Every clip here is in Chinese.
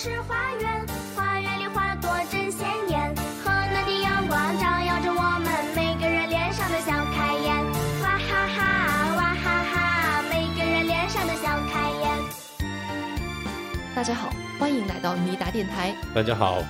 是花园，花园里花朵真鲜艳，和暖的阳光照耀着我们每个人脸上的小开颜。哇哈哈，哇哈哈，每个人脸上的小开颜。大家好，欢迎来到尼达电台。大家好，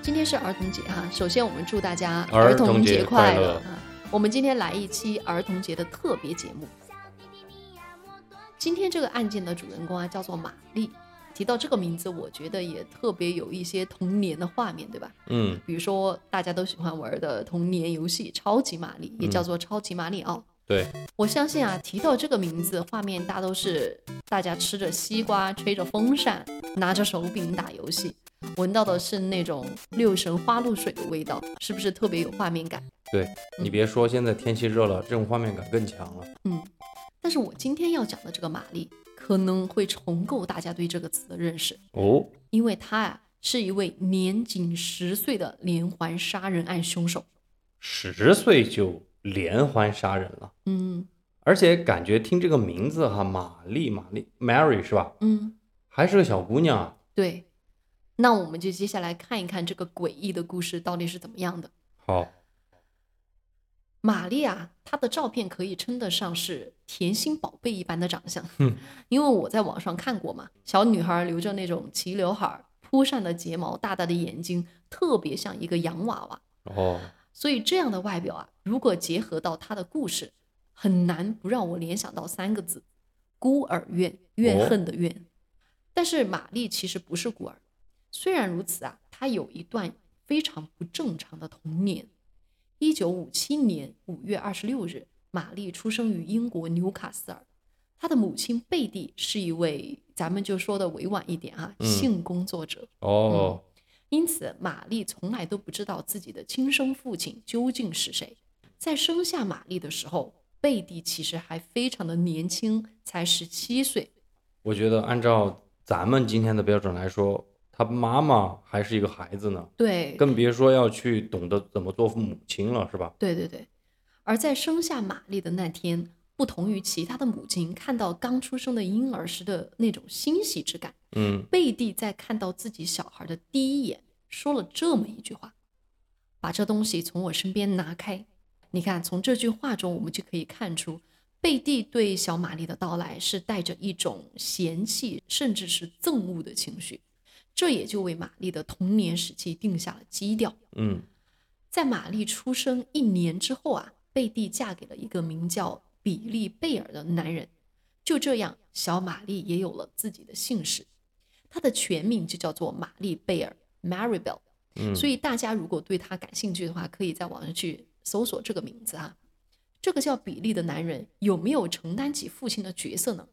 今天是儿童节哈，首先我们祝大家儿童童节快快乐啊！我们今天来一期儿童节的特别节目。小弟弟你呀莫多今天这个案件的主人公啊叫做玛丽。提到这个名字，我觉得也特别有一些童年的画面，对吧？嗯，比如说大家都喜欢玩的童年游戏《超级玛丽》，也叫做《超级马里奥》。对，我相信啊，提到这个名字，画面大都是大家吃着西瓜，吹着风扇，拿着手柄打游戏，闻到的是那种六神花露水的味道，是不是特别有画面感？对你别说，现在天气热了，这种画面感更强了。嗯，但是我今天要讲的这个玛丽，可能会重构大家对这个词的认识，哦，因为她啊是一位年仅十岁的连环杀人案凶手。十岁就连环杀人了，嗯而且感觉听这个名字哈，玛丽，玛丽，Mary 是吧？嗯，还是个小姑娘啊。对。那我们就接下来看一看这个诡异的故事到底是怎么样的。好，玛丽啊，她的照片可以称得上是甜心宝贝一般的长相，嗯 因为我在网上看过嘛，小女孩留着那种齐刘海儿，铺上的睫毛，大大的眼睛，特别像一个洋娃娃。哦，所以这样的外表啊，如果结合到她的故事，很难不让我联想到三个字：孤儿院，怨恨的怨。但是玛丽其实不是孤儿，虽然如此啊，她有一段非常不正常的童年。一九五七年五月二十六日，玛丽出生于英国纽卡斯尔。她的母亲贝蒂是一位，咱们就说的委婉一点啊、嗯性工作者。哦，因此，玛丽从来都不知道自己的亲生父亲究竟是谁。在生下玛丽的时候，贝蒂其实还非常的年轻，才十七岁。我觉得按照咱们今天的标准来说，她妈妈还是一个孩子呢，对，更别说要去懂得怎么做母亲了，是吧？对对对。而在生下玛丽的那天，不同于其他的母亲看到刚出生的婴儿时的那种欣喜之感，嗯，贝蒂在看到自己小孩的第一眼，说了这么一句话：“把这东西从我身边拿开。”你看，从这句话中，我们就可以看出，贝蒂对小玛丽的到来是带着一种嫌弃，甚至是憎恶的情绪。这也就为玛丽的童年时期定下了基调。嗯，在玛丽出生一年之后啊，贝蒂嫁给了一个名叫比利贝尔的男人。就这样，小玛丽也有了自己的姓氏，她的全名就叫做玛丽贝尔 （Maribel）。嗯所以大家如果对她感兴趣的话，可以在网上去搜索这个名字啊。这个叫比利的男人有没有承担起父亲的角色呢？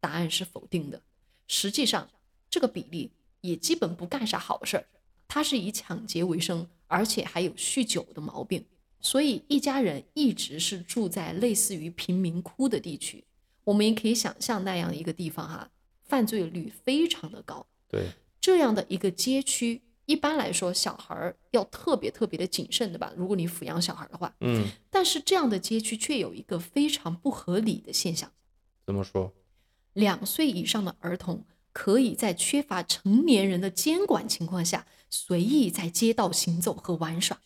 答案是否定的。实际上，这个比利也基本不干啥好事儿，他是以抢劫为生，而且还有酗酒的毛病，所以一家人一直是住在类似于贫民窟的地区。我们也可以想象那样一个地方哈、犯罪率非常的高。对，这样的一个街区，一般来说小孩儿要特别特别的谨慎，对吧？如果你抚养小孩的话，嗯，但是这样的街区却有一个非常不合理的现象：怎么说？两岁以上的儿童可以在缺乏成年人的监管情况下，随意在街道行走和玩耍。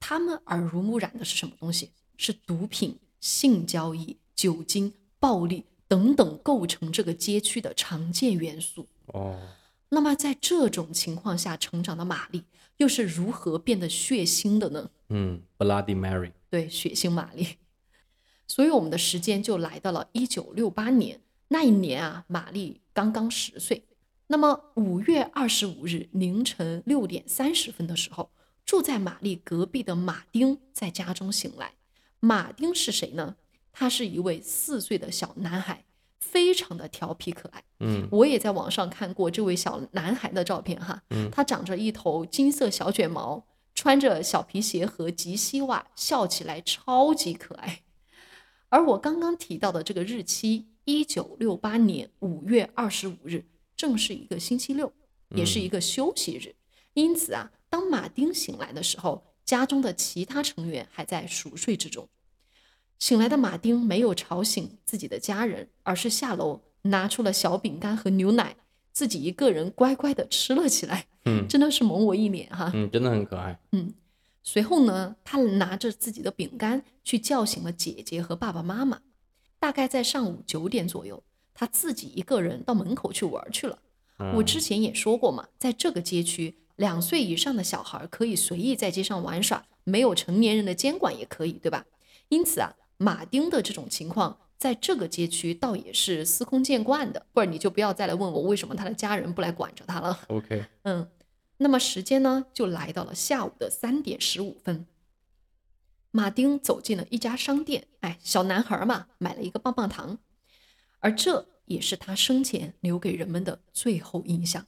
他们耳濡目染的是什么东西？是毒品、性交易、酒精、暴力等等构成这个街区的常见元素。哦，那么在这种情况下成长的玛丽，又是如何变得血腥的呢？嗯，Bloody Mary，对，血腥玛丽。所以我们的时间就来到了一九六八年，那一年啊，玛丽刚刚十岁。那么五月二十五日凌晨六点三十分的时候，住在玛丽隔壁的马丁在家中醒来。马丁是谁呢？他是一位四岁的小男孩，非常的调皮可爱。嗯我也在网上看过这位小男孩的照片哈，嗯他长着一头金色小卷毛，穿着小皮鞋和及膝袜，笑起来超级可爱。而我刚刚提到的这个日期，一九六八年五月二十五日，正是一个星期六，也是一个休息日。因此啊，当马丁醒来的时候，家中的其他成员还在熟睡之中。醒来的马丁没有吵醒自己的家人，而是下楼拿出了小饼干和牛奶，自己一个人乖乖的吃了起来，嗯真的是萌我一脸哈。嗯，真的很可爱。嗯随后呢，他拿着自己的饼干去叫醒了姐姐和爸爸妈妈。大概在上午九点左右，他自己一个人到门口去玩去了。我之前也说过嘛，在这个街区，两岁以上的小孩可以随意在街上玩耍，没有成年人的监管也可以，对吧？因此啊，马丁的这种情况在这个街区倒也是司空见惯的。或者你就不要再来问我为什么他的家人不来管着他了。OK，嗯，那么时间呢，就来到了下午的三点十五分。马丁走进了一家商店，哎，小男孩嘛，买了一个棒棒糖，而这也是他生前留给人们的最后印象。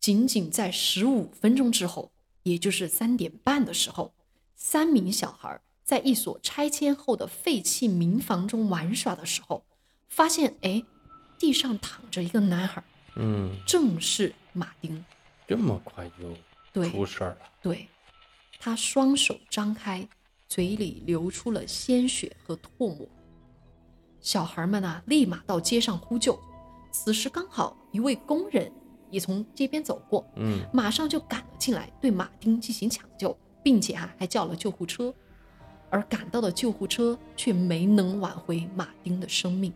仅仅在十五分钟之后，也就是三点半的时候，三名小孩在一所拆迁后的废弃民房中玩耍的时候，发现，哎，地上躺着一个男孩，嗯，正是马丁。这么快就出事儿了。对，他双手张开，嘴里流出了鲜血和唾沫。小孩们呢、立马到街上呼救。此时刚好一位工人也从街边走过，嗯马上就赶了进来，对马丁进行抢救，并且啊、还叫了救护车。而赶到的救护车却没能挽回马丁的生命。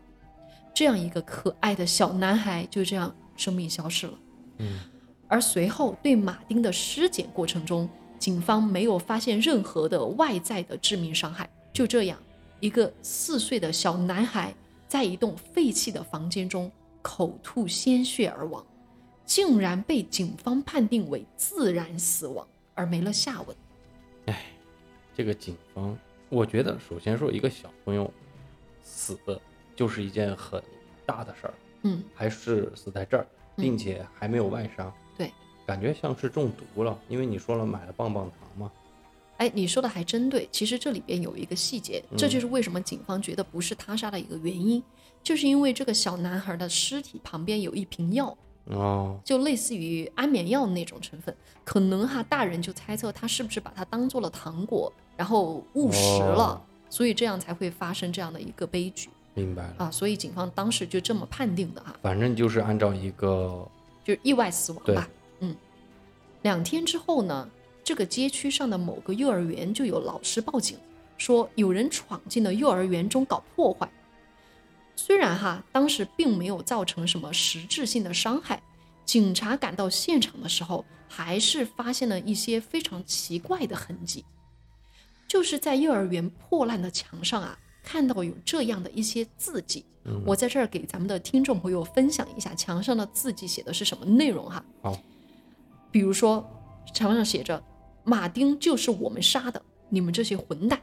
这样一个可爱的小男孩就这样生命消失了。嗯而随后对马丁的尸检过程中，警方没有发现任何的外在的致命伤害。就这样，一个四岁的小男孩在一栋废弃的房间中口吐鲜血而亡，竟然被警方判定为自然死亡，而没了下文。哎这个警方，我觉得首先说一个小朋友死就是一件很大的事儿，嗯，还是死在这儿，嗯并且还没有外伤，对，感觉像是中毒了，因为你说了买了棒棒糖嘛。哎，你说的还真对。其实这里边有一个细节，这就是为什么警方觉得不是他杀的一个原因，就是因为这个小男孩的尸体旁边有一瓶药，哦，就类似于安眠药那种成分，可能哈大人就猜测他是不是把它当做了糖果，然后误食了，哦所以这样才会发生这样的一个悲剧明白了，啊。所以警方当时就这么判定的哈，反正就是按照一个就是意外死亡对吧。嗯，两天之后呢，这个街区上的某个幼儿园就有老师报警说有人闯进了幼儿园中搞破坏。虽然哈当时并没有造成什么实质性的伤害，警察赶到现场的时候，还是发现了一些非常奇怪的痕迹，就是在幼儿园破烂的墙上啊，看到有这样的一些字迹。嗯我在这儿给咱们的听众朋友分享一下墙上的字迹写的是什么内容哈。好，比如说墙上写着“马丁就是我们杀的，你们这些混蛋！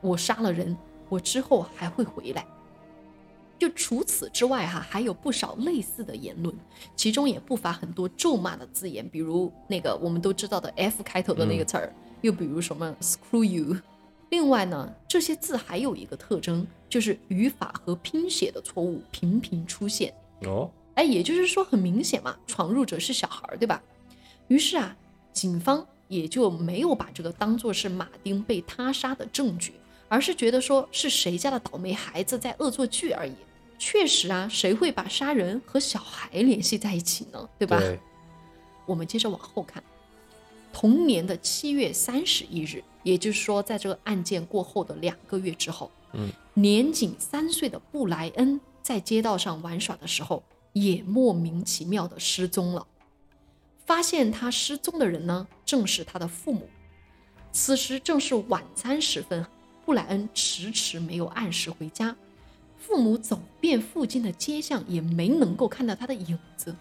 我杀了人，我之后还会回来。”就除此之外哈，还有不少类似的言论，其中也不乏很多咒骂的字眼，比如那个我们都知道的 F 开头的那个词儿，又比如什么 “screw you”。另外呢，这些字还有一个特征，就是语法和拼写的错误频频出现。哦，哎，也就是说，很明显嘛，闯入者是小孩儿，对吧？于是啊，警方也就没有把这个当做是马丁被他杀的证据，而是觉得说是谁家的倒霉孩子在恶作剧而已。确实啊，谁会把杀人和小孩联系在一起呢？对吧？对，我们接着往后看，同年的七月三十一日，也就是说，在这个案件过后的两个月之后，嗯，年仅三岁的布莱恩在街道上玩耍的时候，也莫名其妙的失踪了。发现他失踪的人呢，正是他的父母。此时正是晚餐时分，布莱恩迟迟没有按时回家，父母走遍附近的街巷，也没能够看到他的影子。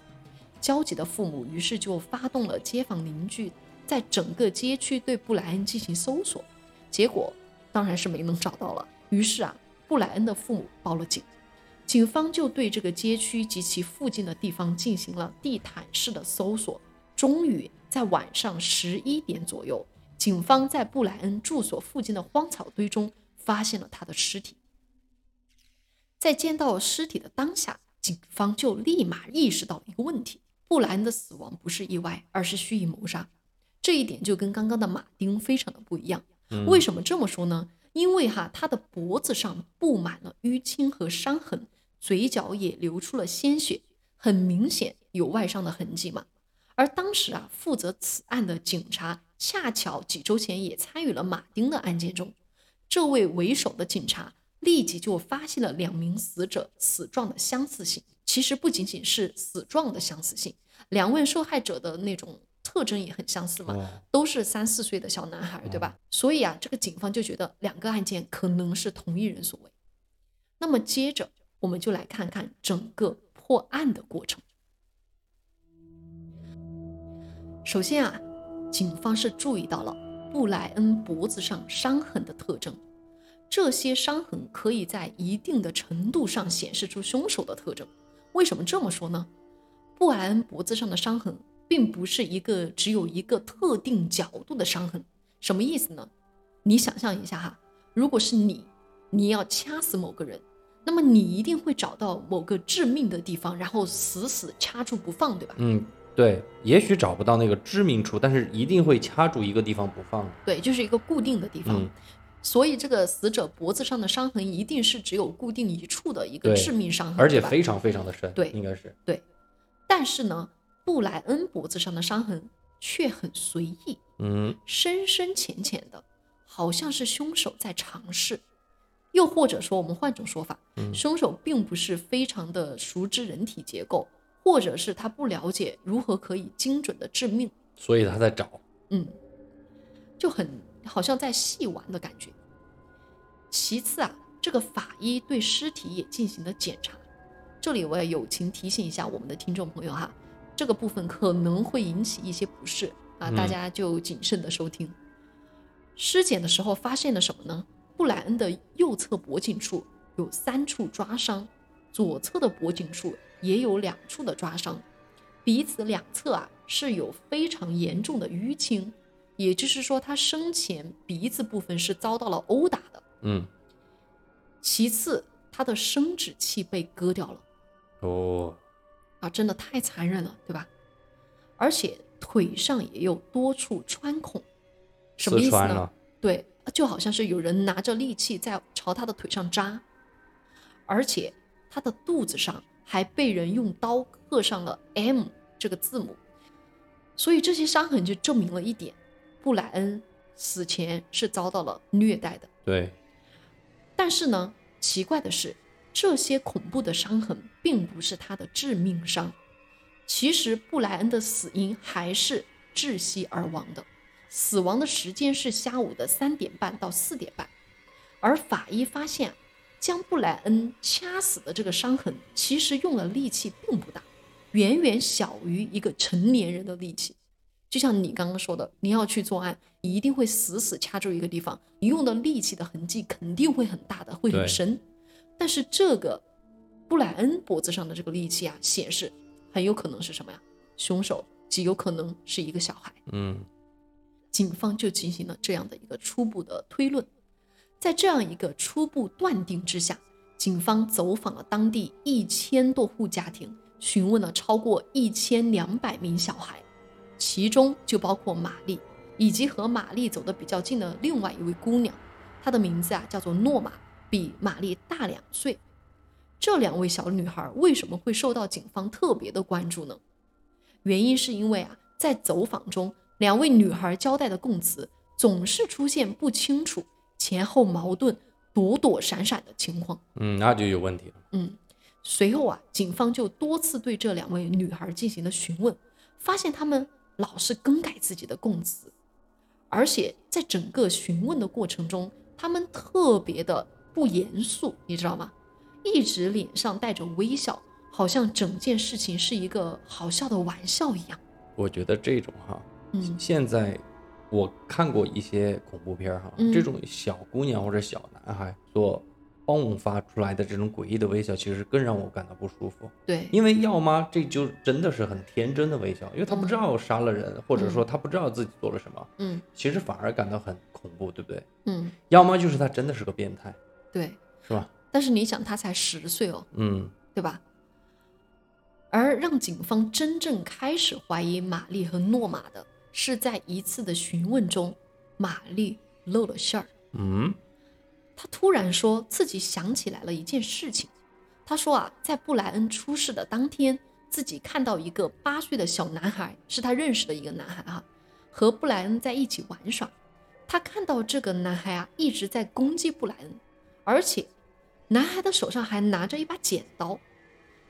焦急的父母于是就发动了街坊邻居，在整个街区对布莱恩进行搜索，结果当然是没能找到了。于是啊，布莱恩的父母报了警，警方就对这个街区及其附近的地方进行了地毯式的搜索。终于在晚上十一点左右，警方在布莱恩住所附近的荒草堆中发现了他的尸体。在见到尸体的当下，警方就立马意识到了一个问题：布莱恩的死亡不是意外，而是蓄意谋杀。这一点就跟刚刚的马丁非常的不一样。嗯为什么这么说呢？因为哈，他的脖子上布满了淤青和伤痕，嘴角也流出了鲜血，很明显，有外伤的痕迹嘛。而当时啊，负责此案的警察恰巧几周前也参与了马丁的案件中，这位为首的警察立即就发现了两名死者死状的相似性。其实不仅仅是死状的相似性，两位受害者的那种特征也很相似嘛，哦都是三四岁的小男孩，对吧？所以啊，这个警方就觉得两个案件可能是同一人所为。那么接着我们就来看看整个破案的过程。首先啊，警方是注意到了布莱恩脖子上伤痕的特征，这些伤痕可以在一定的程度上显示出凶手的特征。为什么这么说呢？布莱恩脖子上的伤痕并不是一个只有一个特定角度的伤痕，什么意思呢？你想象一下哈，如果是你，你要掐死某个人，那么你一定会找到某个致命的地方，然后死死掐住不放，对吧？嗯，对，也许找不到那个知名处，但是一定会掐住一个地方不放。对，就是一个固定的地方。嗯所以这个死者脖子上的伤痕一定是只有固定一处的一个致命伤痕，而且非常非常的深，对应该是，对。但是呢，布莱恩脖子上的伤痕却很随意，嗯，深深浅浅的，好像是凶手在尝试。又或者说，我们换种说法，嗯凶手并不是非常的熟知人体结构，或者是他不了解如何可以精准的致命，所以他在找，嗯，就很好像在戏玩的感觉。其次啊，这个法医对尸体也进行了检查，这里我也友情提醒一下我们的听众朋友哈，这个部分可能会引起一些不适啊，嗯大家就谨慎的收听。尸检的时候发现了什么呢？布莱恩的右侧脖颈处有三处抓伤，左侧的脖颈处也有两处的抓伤，鼻子两侧啊是有非常严重的淤青，也就是说他生前鼻子部分是遭到了殴打的。嗯，其次，他的生殖器被割掉了。哦，啊，真的太残忍了，对吧？而且腿上也有多处穿孔，什么意思呢？对，就好像是有人拿着利器在朝他的腿上扎，而且他的肚子上还被人用刀刻上了 M 这个字母，所以这些伤痕就证明了一点：布莱恩死前是遭到了虐待的。对，但是呢，奇怪的是，这些恐怖的伤痕并不是他的致命伤。其实布莱恩的死因还是窒息而亡的，死亡的时间是下午的三点半到四点半。而法医发现啊，将布莱恩掐死的这个伤痕，其实用的力气并不大，远远小于一个成年人的力气。就像你刚刚说的，你要去作案，你一定会死死掐住一个地方，你用的力气的痕迹肯定会很大的，会很深。但是这个布莱恩脖子上的这个力气啊，显示很有可能是什么呀？凶手极有可能是一个小孩。嗯，警方就进行了这样的一个初步的推论。在这样一个初步断定之下，警方走访了当地一千多户家庭，询问了超过一千两百名小孩，其中就包括玛丽，以及和玛丽走得比较近的另外一位姑娘，她的名字啊叫做诺玛，比玛丽大两岁。这两位小女孩为什么会受到警方特别的关注呢？原因是因为啊，在走访中，两位女孩交代的供词总是出现不清楚、前后矛盾、躲躲闪闪的情况。嗯，那就有问题了。嗯，随后啊，警方就多次对这两位女孩进行了询问，发现她们老是更改自己的供词，而且在整个询问的过程中，她们特别的不严肃，你知道吗？一直脸上带着微笑，好像整件事情是一个好笑的玩笑一样。我觉得这种哈，嗯现在我看过一些恐怖片哈，嗯这种小姑娘或者小男孩所迸发出来的这种诡异的微笑，其实更让我感到不舒服。对，因为要么这就真的是很天真的微笑，因为他不知道杀了人，或者说他不知道自己做了什么，嗯其实反而感到很恐怖，对不对？嗯，要么就是他真的是个变态，对。是吧？但是你想，他才十岁哦，嗯，对吧？而让警方真正开始怀疑玛丽和诺玛的，是在一次的询问中，玛丽露了馅儿。嗯，她突然说自己想起来了一件事情。她说啊，在布莱恩出事的当天，自己看到一个八岁的小男孩，是他认识的一个男孩哈，和布莱恩在一起玩耍。他看到这个男孩啊一直在攻击布莱恩，而且男孩的手上还拿着一把剪刀，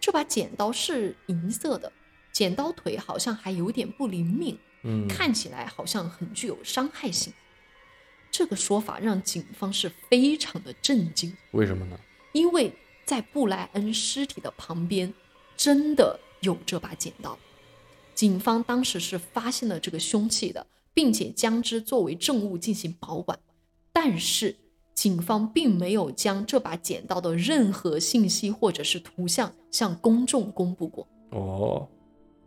这把剪刀是银色的，剪刀腿好像还有点不灵敏，嗯，看起来好像很具有伤害性。这个说法让警方是非常的震惊，为什么呢？因为在布莱恩尸体的旁边真的有这把剪刀。警方当时是发现了这个凶器的，并且将之作为证物进行保管，但是警方并没有将这把剪刀的任何信息或者是图像向公众公布过。哦，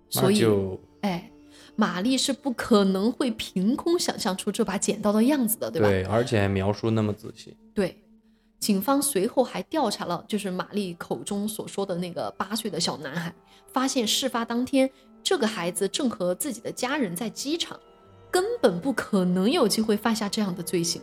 所以就哎，玛丽是不可能会凭空想象出这把剪刀的样子的，对吧？对，而且还描述那么仔细。对，警方随后还调查了，就是玛丽口中所说的那个八岁的小男孩，发现事发当天，这个孩子正和自己的家人在机场，根本不可能有机会犯下这样的罪行。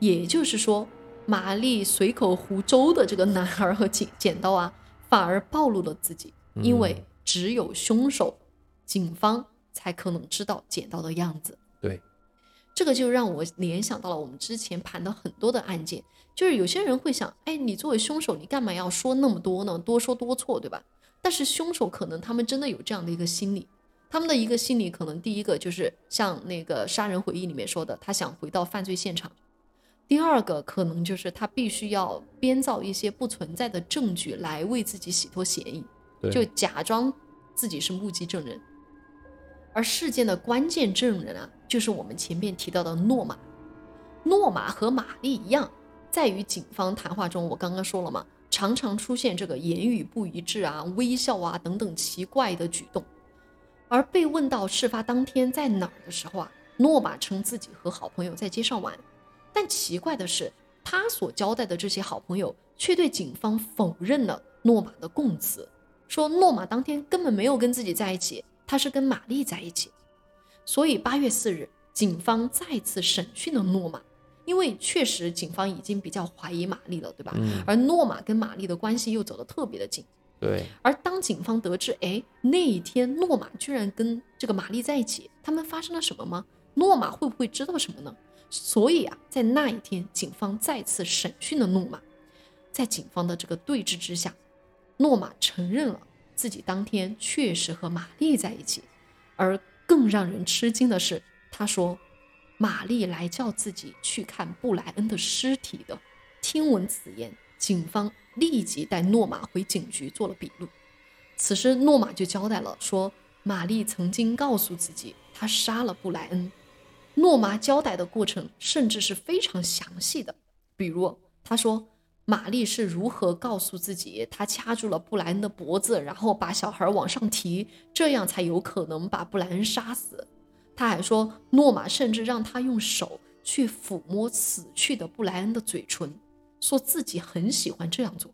也就是说，玛丽随口胡诌的这个男孩和剪剪刀啊，反而暴露了自己，因为只有凶手，警方才可能知道捡到的样子。对，这个就让我联想到了我们之前盘的很多的案件，就是有些人会想，哎，你作为凶手，你干嘛要说那么多呢？多说多错，对吧？但是凶手可能他们真的有这样的一个心理，他们的一个心理可能第一个就是像那个杀人回忆里面说的，他想回到犯罪现场；第二个可能就是他必须要编造一些不存在的证据来为自己洗脱嫌疑。对，就假装自己是目击证人。而事件的关键证人啊，就是我们前面提到的诺玛。诺玛和玛丽一样，在与警方谈话中，我刚刚说了嘛，常常出现这个言语不一致啊、微笑啊等等奇怪的举动。而被问到事发当天在哪儿的时候啊，诺玛称自己和好朋友在街上玩，但奇怪的是，他所交代的这些好朋友却对警方否认了诺玛的供词。说诺玛当天根本没有跟自己在一起，他是跟玛丽在一起。所以八月四日，警方再次审讯了诺玛，因为确实警方已经比较怀疑玛丽了，对吧？嗯而诺玛跟玛丽的关系又走得特别的近。对，而当警方得知，哎，那一天诺玛居然跟这个玛丽在一起，他们发生了什么吗？诺玛会不会知道什么呢？所以啊，在那一天，警方再次审讯了诺玛，在警方的这个对峙之下，诺玛承认了自己当天确实和玛丽在一起，而更让人吃惊的是，他说玛丽来叫自己去看布莱恩的尸体的。听闻此言，警方立即带诺玛回警局做了笔录。此时，诺玛就交代了，说玛丽曾经告诉自己，她杀了布莱恩。诺玛交代的过程甚至是非常详细的，比如他说，玛丽是如何告诉自己，她掐住了布莱恩的脖子，然后把小孩往上提，这样才有可能把布莱恩杀死。他还说，诺玛甚至让他用手去抚摸死去的布莱恩的嘴唇，说自己很喜欢这样做。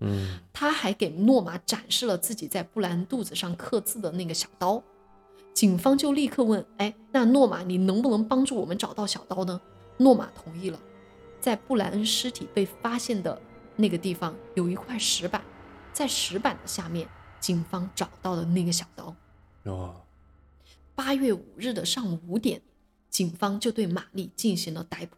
嗯，他还给诺玛展示了自己在布莱恩肚子上刻字的那个小刀。警方就立刻问：“哎，那诺玛，你能不能帮助我们找到小刀呢？”诺玛同意了。在布莱恩尸体被发现的那个地方有一块石板，在石板的下面，警方找到了那个小刀。哦，八月五日的上午五点，警方就对玛丽进行了逮捕。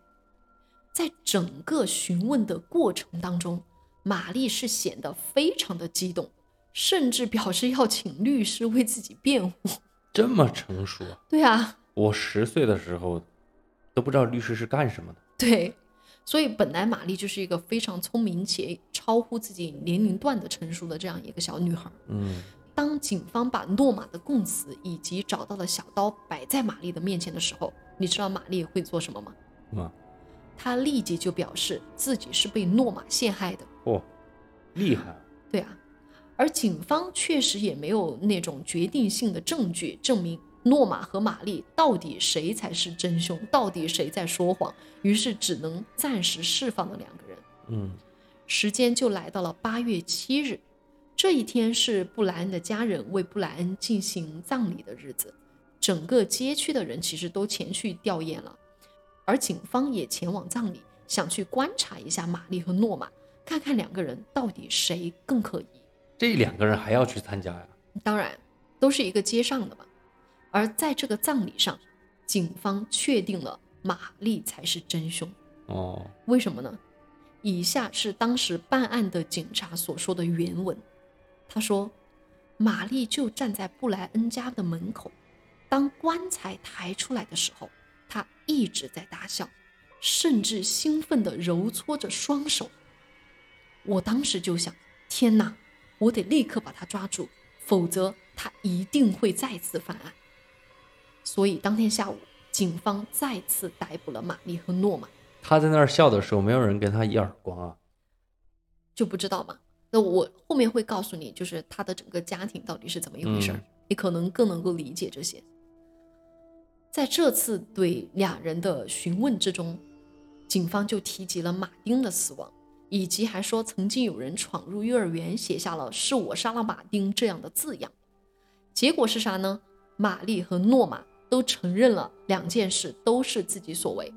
在整个询问的过程当中，玛丽是显得非常的激动，甚至表示要请律师为自己辩护。这么成熟啊！对啊，我十岁的时候都不知道律师是干什么的。对，所以本来玛丽就是一个非常聪明且超乎自己年龄段的成熟的这样一个小女孩。嗯，当警方把诺玛的供词以及找到的小刀摆在玛丽的面前的时候，你知道玛丽会做什么吗？啊，她立即就表示自己是被诺玛陷害的。哦，厉害啊！对啊，而警方确实也没有那种决定性的证据证明诺玛和玛丽到底谁才是真凶，到底谁在说谎，于是只能暂时释放了两个人。嗯，时间就来到了八月七日，这一天是布莱恩的家人为布莱恩进行葬礼的日子，整个街区的人其实都前去吊唁了，而警方也前往葬礼，想去观察一下玛丽和诺玛，看看两个人到底谁更可疑。这两个人还要去参加呀？当然都是一个街上的嘛。而在这个葬礼上，警方确定了玛丽才是真凶。哦，为什么呢？以下是当时办案的警察所说的原文。他说：“玛丽就站在布莱恩家的门口，当棺材抬出来的时候，她一直在大笑，甚至兴奋地揉搓着双手。我当时就想：天哪，我得立刻把她抓住，否则她一定会再次犯案。所以当天下午，警方再次逮捕了玛丽和诺玛。”他在那儿笑的时候，没有人给他一耳光啊？就不知道嘛。那我后面会告诉你，就是他的整个家庭到底是怎么一回事儿，嗯你可能更能够理解这些。在这次对俩人的询问之中，警方就提及了马丁的死亡，以及还说曾经有人闯入幼儿园，写下了“是我杀了马丁”这样的字样。结果是啥呢？玛丽和诺玛都承认了两件事都是自己所为。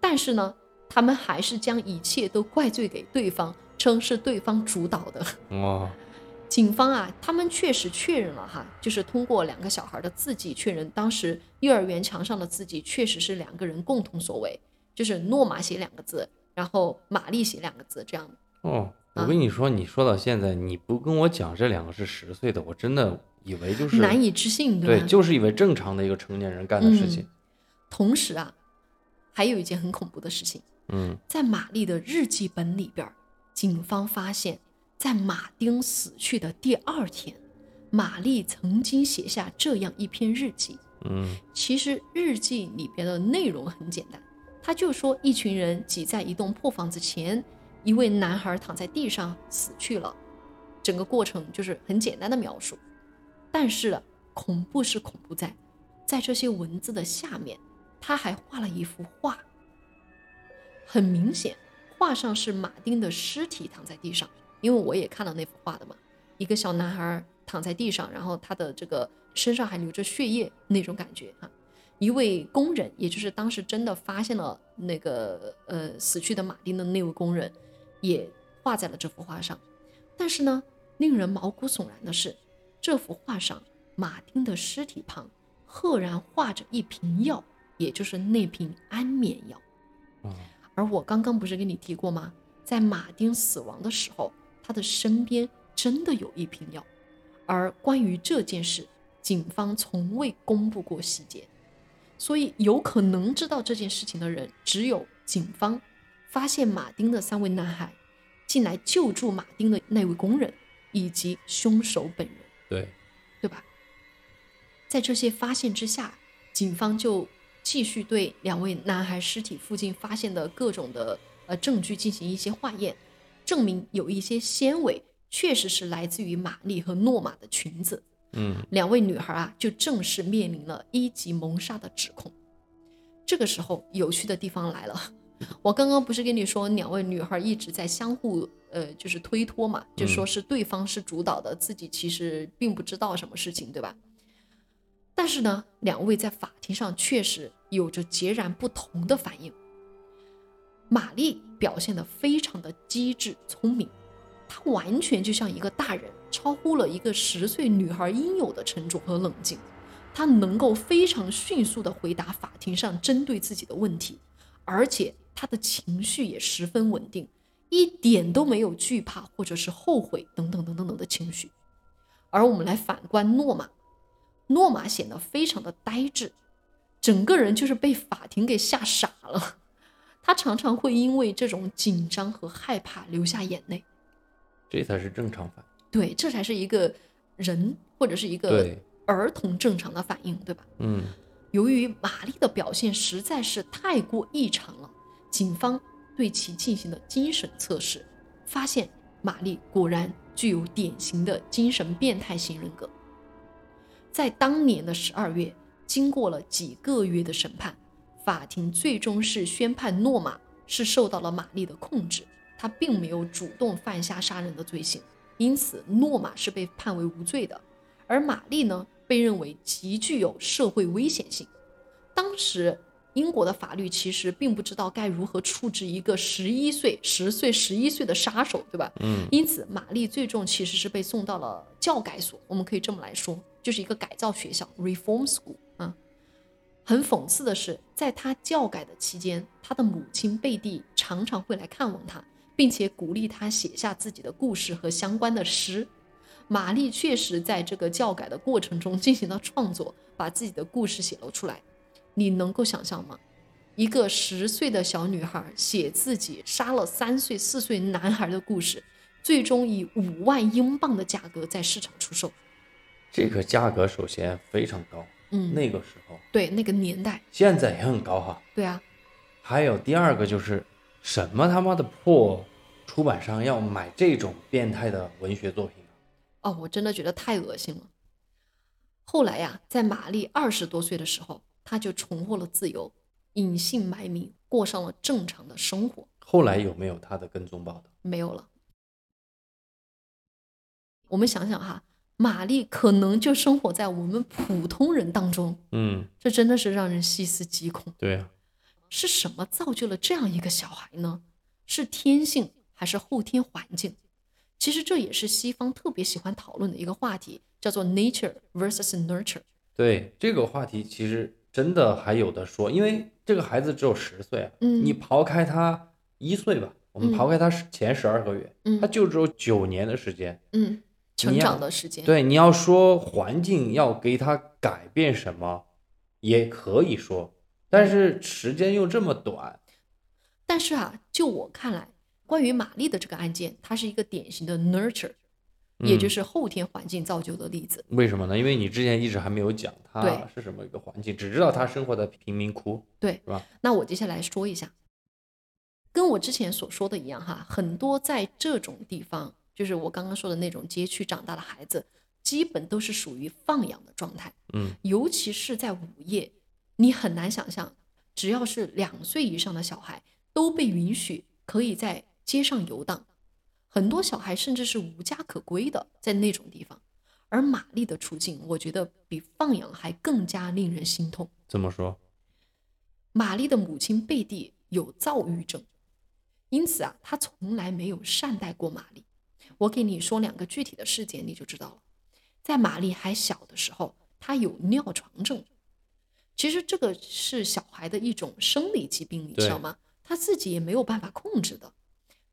但是呢，他们还是将一切都怪罪给对方，称是对方主导的。哦，警方啊，他们确实确认了哈，就是通过两个小孩的字迹确认，当时幼儿园墙上的字迹确实是两个人共同所为，就是诺玛写两个字，然后玛丽写两个字，这样。哦，我啊跟你说，你说到现在，你不跟我讲这两个是十岁的，我真的以为就是难以置信，对，吧？就是以为正常的一个成年人干的事情。同时啊，还有一件很恐怖的事情，嗯在玛丽的日记本里边，警方发现，在马丁死去的第二天，玛丽曾经写下这样一篇日记。嗯其实日记里边的内容很简单，他就说一群人挤在一栋破房子前，一位男孩躺在地上死去了，整个过程就是很简单的描述。但是恐怖是恐怖在，在这些文字的下面，他还画了一幅画。很明显，画上是马丁的尸体躺在地上，因为我也看到那幅画的嘛，一个小男孩躺在地上，然后他的这个身上还流着血液那种感觉哈、一位工人，也就是当时真的发现了那个呃死去的马丁的那位工人，也画在了这幅画上。但是呢，令人毛骨悚然的是，这幅画上马丁的尸体旁赫然画着一瓶药，也就是那瓶安眠药。哦而我刚刚不是跟你提过吗？在马丁死亡的时候，他的身边真的有一瓶药。而关于这件事，警方从未公布过细节，所以有可能知道这件事情的人只有警方、发现马丁的三位男孩、进来救助马丁的那位工人，以及凶手本人。对，对吧？在这些发现之下，警方就继续对两位男孩尸体附近发现的各种的呃证据进行一些化验，证明有一些纤维确实是来自于玛丽和诺玛的裙子。嗯两位女孩啊，就正式面临了一级谋杀的指控。这个时候，有趣的地方来了。我刚刚不是跟你说，两位女孩一直在相互呃，就是推脱嘛，就说是对方是主导的，自己其实并不知道什么事情，对吧？但是呢，两位在法庭上确实有着截然不同的反应。玛丽表现得非常的机智聪明，她完全就像一个大人，超乎了一个十岁女孩应有的沉着和冷静。她能够非常迅速地回答法庭上针对自己的问题，而且她的情绪也十分稳定，一点都没有惧怕或者是后悔等等等等等的情绪。而我们来反观诺玛，诺玛显得非常的呆滞，整个人就是被法庭给吓傻了。他常常会因为这种紧张和害怕流下眼泪。这才是正常反应。对，这才是一个人或者是一个儿童正常的反应，对吧？嗯由于玛丽的表现实在是太过异常了，警方对其进行了精神测试，发现玛丽果然具有典型的精神变态型人格。在当年的十二月，经过了几个月的审判，法庭最终是宣判诺玛是受到了玛丽的控制，他并没有主动犯下杀人的罪行，因此诺玛是被判为无罪的。而玛丽呢，被认为极具有社会危险性。当时，英国的法律其实并不知道该如何处置一个十一岁、十岁、十一岁的杀手，对吧？嗯因此，玛丽最终其实是被送到了教改所，我们可以这么来说，就是一个改造学校 （reform school） 啊。很讽刺的是，在他教改的期间，他的母亲贝蒂常常会来看望他，并且鼓励他写下自己的故事和相关的诗。玛丽确实在这个教改的过程中进行了创作，把自己的故事写了出来。你能够想象吗？一个十岁的小女孩写自己杀了三岁、四岁男孩的故事，最终以五万英镑的价格在市场出售。这个价格首先非常高，嗯，那个时候，对那个年代，现在也很高哈。对啊，还有第二个就是，什么他妈的破出版商要买这种变态的文学作品啊？哦，我真的觉得太恶心了。后来呀，在玛丽二十多岁的时候，她就重获了自由，隐姓埋名，过上了正常的生活。后来有没有他的跟踪报道？没有了。我们想想哈，玛丽可能就生活在我们普通人当中，嗯，这真的是让人细思极恐。对啊，是什么造就了这样一个小孩呢？是天性还是后天环境？其实这也是西方特别喜欢讨论的一个话题，叫做 nature versus nurture。对这个话题其实真的还有的说，因为这个孩子只有十岁啊，嗯你刨开他一岁吧，我们嗯刨开他前十二个月，嗯他就只有九年的时间。嗯，成长的时间。对，你要说环境要给他改变什么，也可以说，但是时间又这么短，但是啊，就我看来，关于玛丽的这个案件，它是一个典型的 nurture，、也就嗯是后天环境造就的例子。为什么呢？因为你之前一直还没有讲他是什么一个环境，只知道他生活在贫民窟，对是吧？那我接下来说一下，跟我之前所说的一样哈，很多在这种地方，就是我刚刚说的那种街区长大的孩子，基本都是属于放养的状态。嗯，尤其是在午夜，你很难想象，只要是两岁以上的小孩都被允许可以在街上游荡，很多小孩甚至是无家可归的，在那种地方。而玛丽的处境，我觉得比放养还更加令人心痛。怎么说？玛丽的母亲贝蒂有躁郁症，因此啊，她从来没有善待过玛丽。我给你说两个具体的事件，你就知道了。在玛丽还小的时候，她有尿床症。其实这个是小孩的一种生理疾病，你知道吗？她自己也没有办法控制的。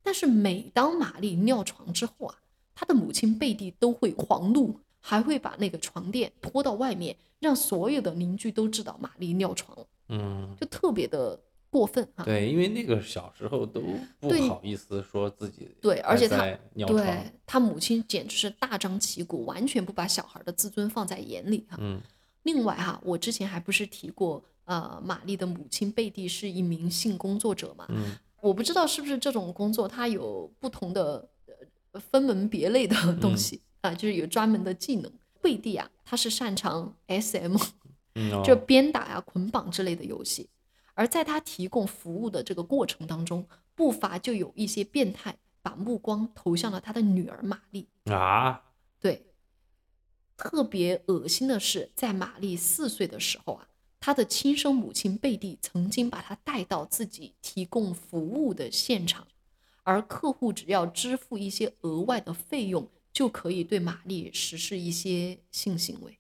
但是每当玛丽尿床之后啊，她的母亲贝蒂都会狂怒，还会把那个床垫拖到外面，让所有的邻居都知道玛丽尿床了。嗯，就特别的过分哈、对，因为那个小时候都不好意思说自己对而且他尿床，对他母亲简直是大张旗鼓，完全不把小孩的自尊放在眼里哈、嗯另外哈，我之前还不是提过，呃，玛丽的母亲贝蒂是一名性工作者嘛？嗯我不知道是不是这种工作它有不同的呃分门别类的东西啊、就是有专门的技能。贝蒂啊，他是擅长 SM，嗯，哦就鞭打呀、捆绑之类的游戏。而在他提供服务的这个过程当中，不乏就有一些变态把目光投向了他的女儿玛丽。啊，对，特别恶心的是，在玛丽四岁的时候啊，她的亲生母亲贝蒂曾经把他带到自己提供服务的现场，而客户只要支付一些额外的费用，就可以对玛丽实施一些性行为。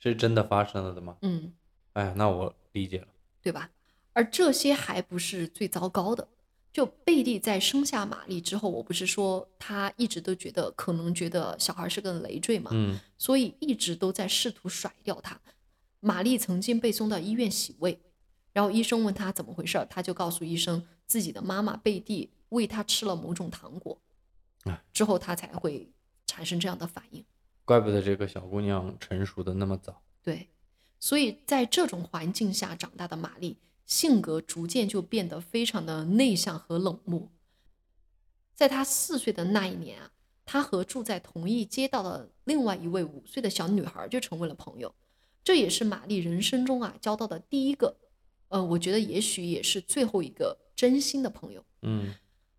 是真的发生了的吗？嗯，哎，那我理解了。对吧？而这些还不是最糟糕的。就贝蒂在生下玛丽之后，我不是说她一直都觉得可能觉得小孩是个累赘嘛，嗯所以一直都在试图甩掉她。玛丽曾经被送到医院洗胃，然后医生问她怎么回事儿，她就告诉医生自己的妈妈贝蒂喂她吃了某种糖果哎，之后她才会产生这样的反应。怪不得这个小姑娘成熟的那么早。对，所以在这种环境下长大的玛丽，性格逐渐就变得非常的内向和冷漠。在她四岁的那一年啊，她和住在同一街道的另外一位五岁的小女孩就成为了朋友。这也是玛丽人生中啊交到的第一个，呃，我觉得也许也是最后一个真心的朋友。嗯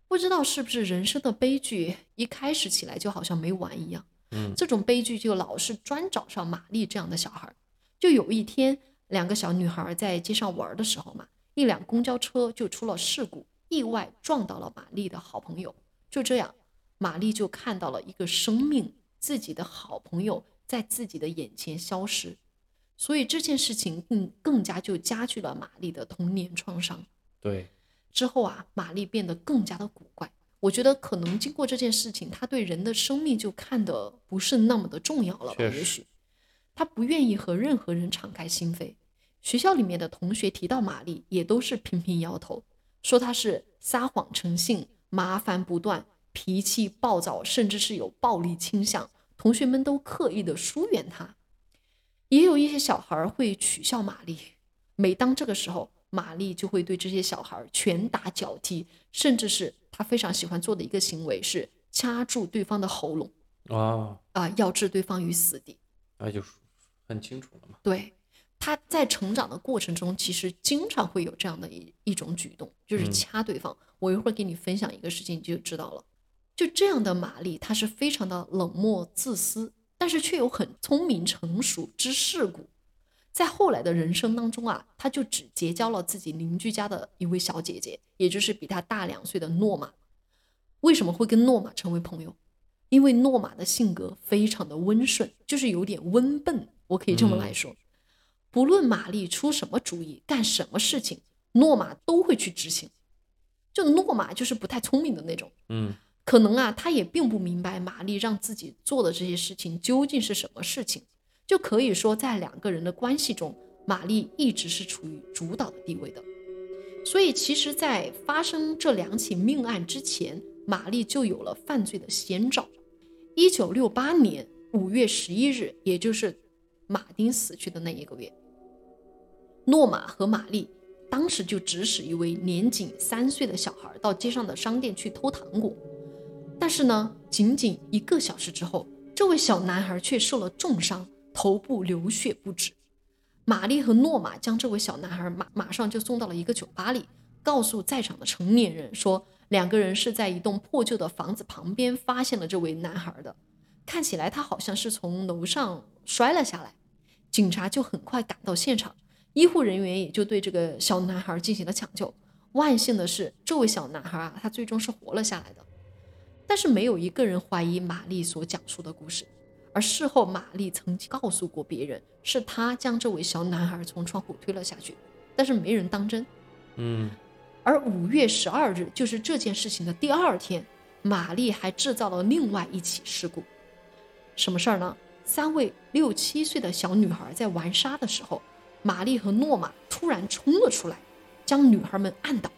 不知道是不是人生的悲剧，一开始起来就好像没完一样。嗯这种悲剧就老是专找上玛丽这样的小孩儿。就有一天，两个小女孩在街上玩的时候嘛，一辆公交车就出了事故，意外撞到了玛丽的好朋友。就这样，玛丽就看到了一个生命，自己的好朋友在自己的眼前消失。所以这件事情更更加就加剧了玛丽的童年创伤。对，之后啊，玛丽变得更加的古怪。我觉得可能经过这件事情，她对人的生命就看得不是那么的重要了吧？也许她不愿意和任何人敞开心扉。学校里面的同学提到玛丽，也都是频频摇头，说她是撒谎成性、麻烦不断、脾气暴躁，甚至是有暴力倾向。同学们都刻意的疏远她。也有一些小孩儿会取笑玛丽，每当这个时候，玛丽就会对这些小孩儿拳打脚踢，甚至是她非常喜欢做的一个行为是掐住对方的喉咙啊，啊、要置对方于死地。那就很清楚了嘛。对，他在成长的过程中，其实经常会有这样的一一种举动，就是嗯掐对方。我一会儿给你分享一个事情，你就知道了。就这样的玛丽，她是非常的冷漠自私，但是却又很聪明成熟知世故。在后来的人生当中啊，他就只结交了自己邻居家的一位小姐姐，也就是比他大两岁的诺玛。为什么会跟诺玛成为朋友？因为诺玛的性格非常的温顺，就是有点温笨，我可以这么来说。不论玛丽出什么主意，干什么事情，诺玛都会去执行。就诺玛就是不太聪明的那种，嗯，可能啊，他也并不明白玛丽让自己做的这些事情究竟是什么事情。就可以说，在两个人的关系中，玛丽一直是处于主导的地位的。所以，其实，在发生这两起命案之前，玛丽就有了犯罪的先兆。一九六八年五月十一日，也就是马丁死去的那一个月，诺玛和玛丽当时就指使一位年仅三岁的小孩到街上的商店去偷糖果。但是呢，仅仅一个小时之后，这位小男孩却受了重伤，头部流血不止。玛丽和诺玛将这位小男孩马马上就送到了一个酒吧里，告诉在场的成年人说，两个人是在一栋破旧的房子旁边发现了这位男孩的，看起来他好像是从楼上摔了下来。警察就很快赶到现场，医护人员也就对这个小男孩进行了抢救。万幸的是，这位小男孩啊，他最终是活了下来的。但是没有一个人怀疑玛丽所讲述的故事，而事后玛丽曾经告诉过别人，是她将这位小男孩从窗户推了下去，但是没人当真。嗯，而五月十二日，就是这件事情的第二天，玛丽还制造了另外一起事故。什么事儿呢？三位六七岁的小女孩在玩沙的时候，玛丽和诺玛突然冲了出来，将女孩们按倒。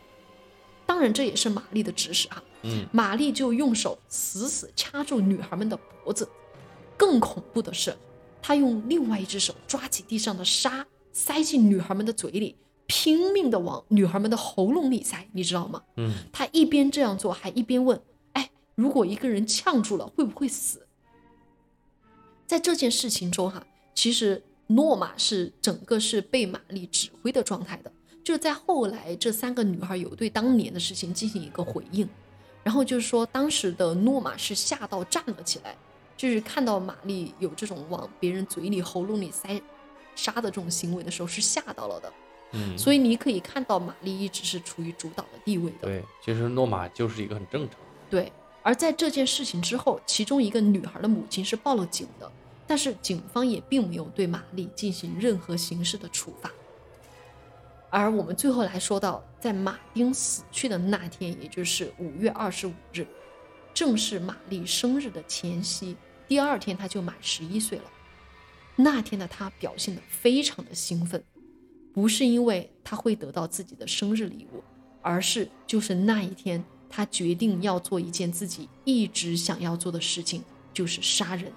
当然，这也是玛丽的指使哈、嗯，玛丽就用手死死掐住女孩们的脖子。更恐怖的是，她用另外一只手抓起地上的沙，塞进女孩们的嘴里，拼命的往女孩们的喉咙里塞，你知道吗？嗯，她一边这样做，还一边问：“哎，如果一个人呛住了，会不会死？”在这件事情中，哈，其实诺玛是整个是被玛丽指挥的状态的。就是在后来，这三个女孩有对当年的事情进行一个回应，然后就是说，当时的诺玛是吓到站了起来，就是看到玛丽有这种往别人嘴里、喉咙里塞沙的这种行为的时候，是吓到了的。嗯，所以你可以看到，玛丽一直是处于主导的地位的。对，其实诺玛就是一个很正常的，对，而在这件事情之后，其中一个女孩的母亲是报了警的，但是警方也并没有对玛丽进行任何形式的处罚。而我们最后来说到，在马丁死去的那天，也就是五月二十五日，正是玛丽生日的前夕。第二天，她就满十一岁了。那天的她表现得非常的兴奋，不是因为她会得到自己的生日礼物，而是就是那一天，她决定要做一件自己一直想要做的事情，就是杀人。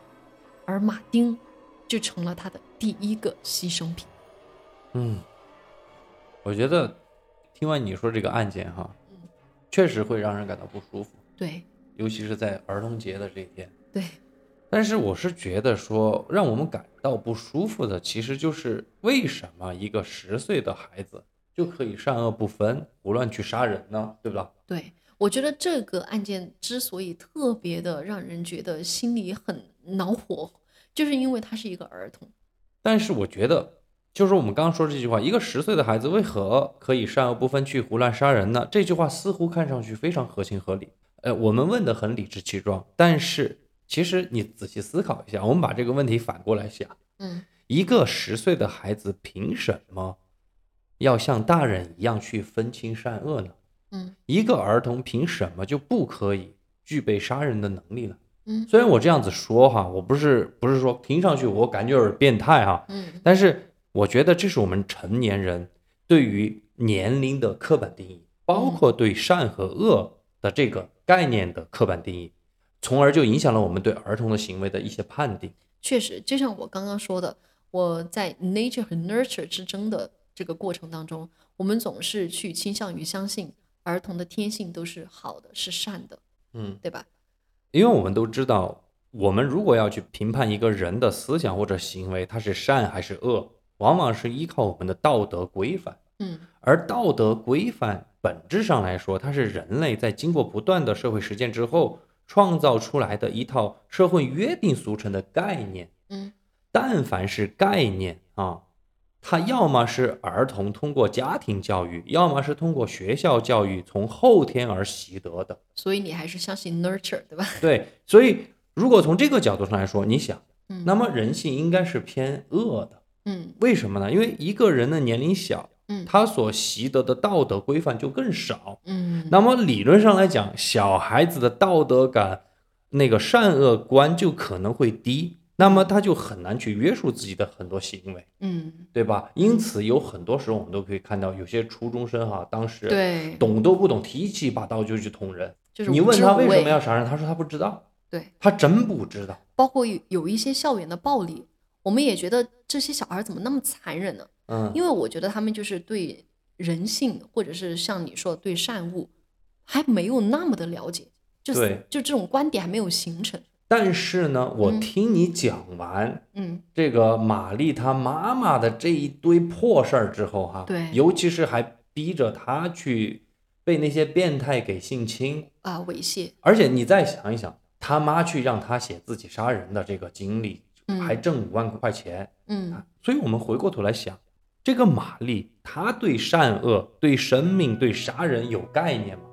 而马丁就成了她的第一个牺牲品。嗯，我觉得听完你说这个案件哈嗯，确实会让人感到不舒服，对尤其是在儿童节的这一天。对，但是我是觉得说，让我们感到不舒服的，其实就是为什么一个十岁的孩子就可以善恶不分，胡乱去杀人呢？对吧？对，我觉得这个案件之所以特别的让人觉得心里很恼火，就是因为他是一个儿童。但是我觉得就是我们刚刚说这句话，一个十岁的孩子为何可以善恶不分去胡乱杀人呢？这句话似乎看上去非常合情合理。呃，我们问的很理直气壮，但是其实你仔细思考一下，我们把这个问题反过来想，嗯，一个十岁的孩子凭什么要像大人一样去分清善恶呢？嗯一个儿童凭什么就不可以具备杀人的能力呢？嗯虽然我这样子说哈，我不是不是说听上去我感觉有点变态哈，嗯但是我觉得这是我们成年人对于年龄的刻板定义，包括对善和恶的这个概念的刻板定义，从而就影响了我们对儿童的行为的一些判定。确实，就像我刚刚说的，我在 nature 和 nurture 之争的这个过程当中，我们总是去倾向于相信儿童的天性都是好的，是善的，嗯，对吧？因为我们都知道，我们如果要去评判一个人的思想或者行为，他是善还是恶，往往是依靠我们的道德规范。嗯而道德规范本质上来说，它是人类在经过不断的社会实践之后创造出来的一套社会约定俗成的概念。嗯但凡是概念啊，它要么是儿童通过家庭教育，要么是通过学校教育从后天而习得的。所以你还是相信 nurture，对吧？对，所以如果从这个角度上来说，你想，嗯那么人性应该是偏恶的。嗯为什么呢？因为一个人的年龄小，嗯他所习得的道德规范就更少。嗯，那么理论上来讲，小孩子的道德感、那个善恶观就可能会低，那么他就很难去约束自己的很多行为，嗯对吧？因此有很多时候我们都可以看到，有些初中生哈，当时对，懂都不懂，提起一把刀就去捅人。就是你问他为什么要杀人，他说他不知道，对，他真不知道。包括有有一些校园的暴力，我们也觉得这些小孩怎么那么残忍呢？嗯，因为我觉得他们就是对人性，或者是像你说的对善恶，还没有那么的了解，就是对就这种观点还没有形成。但是呢，我嗯听你讲完。嗯这个玛丽她妈妈的这一堆破事儿之后，哈，对尤其是还逼着她去被那些变态给性侵，啊，猥亵，而且你再想一想，他妈去让他写自己杀人的这个经历，嗯还挣五万块钱，嗯所以我们回过头来想，这个玛丽她对善恶、对生命、对杀人有概念吗？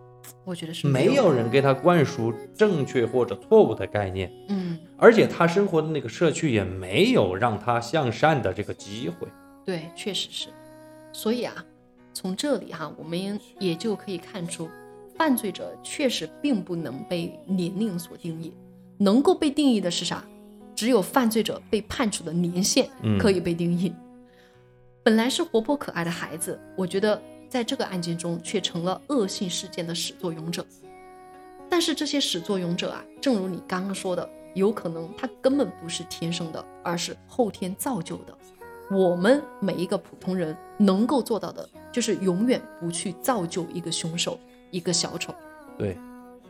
我觉得是没有人给她灌输正确或者错误的概念，嗯，而且她生活的那个社区也没有让她向善的这个机会。对，确实是。所以啊，从这里哈，我们也就可以看出，犯罪者确实并不能被年龄所定义，能够被定义的是啥？只有犯罪者被判处的年限嗯可以被定义。本来是活泼可爱的孩子，我觉得在这个案件中却成了恶性事件的始作俑者。但是这些始作俑者啊，正如你刚刚说的，有可能他根本不是天生的，而是后天造就的。我们每一个普通人能够做到的，就是永远不去造就一个凶手、一个小丑对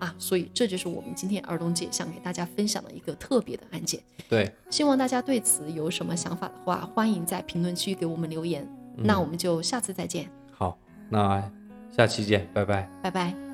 啊。所以这就是我们今天儿童节想给大家分享的一个特别的案件。对，希望大家对此有什么想法的话，欢迎在评论区给我们留言。那我们就下次再见，好，那下期见，拜拜。拜拜。